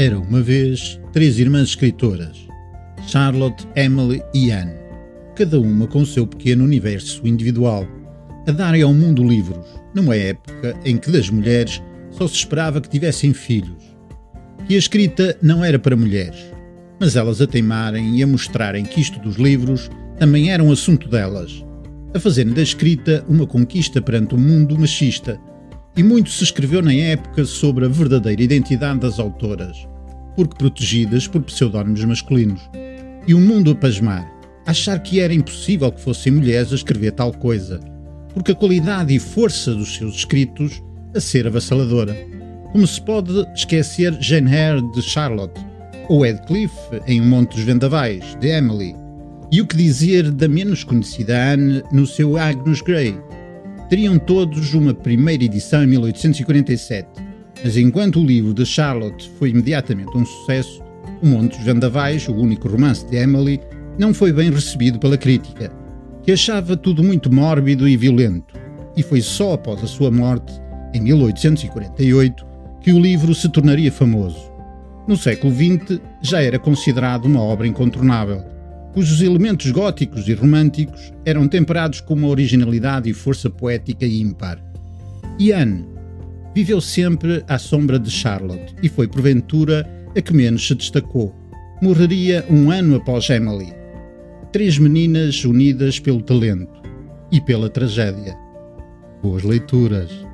Era uma vez três irmãs escritoras, Charlotte, Emily e Anne, cada uma com o seu pequeno universo individual, a darem ao mundo livros, numa época em que das mulheres só se esperava que tivessem filhos. E a escrita não era para mulheres, mas elas a teimarem e a mostrarem que isto dos livros também era um assunto delas, a fazerem da escrita uma conquista perante o mundo machista e muito se escreveu na época sobre a verdadeira identidade das autoras, porque protegidas por pseudónimos masculinos. E o mundo a pasmar, achar que era impossível que fossem mulheres a escrever tal coisa, porque a qualidade e força dos seus escritos a ser avassaladora. Como se pode esquecer Jane Eyre de Charlotte, ou Heathcliff em Um Monte dos Vendavais, de Emily, e o que dizer da menos conhecida Anne no seu Agnes Grey, teriam todos uma primeira edição em 1847, mas enquanto o livro de Charlotte foi imediatamente um sucesso, O Monte dos Vendavais, o único romance de Emily, não foi bem recebido pela crítica, que achava tudo muito mórbido e violento, e foi só após a sua morte, em 1848, que o livro se tornaria famoso. No século XX já era considerado uma obra incontornável cujos elementos góticos e românticos eram temperados com uma originalidade e força poética ímpar. Anne viveu sempre à sombra de Charlotte e foi, porventura, a que menos se destacou. Morreria um ano após Emily. Três meninas unidas pelo talento e pela tragédia. Boas leituras!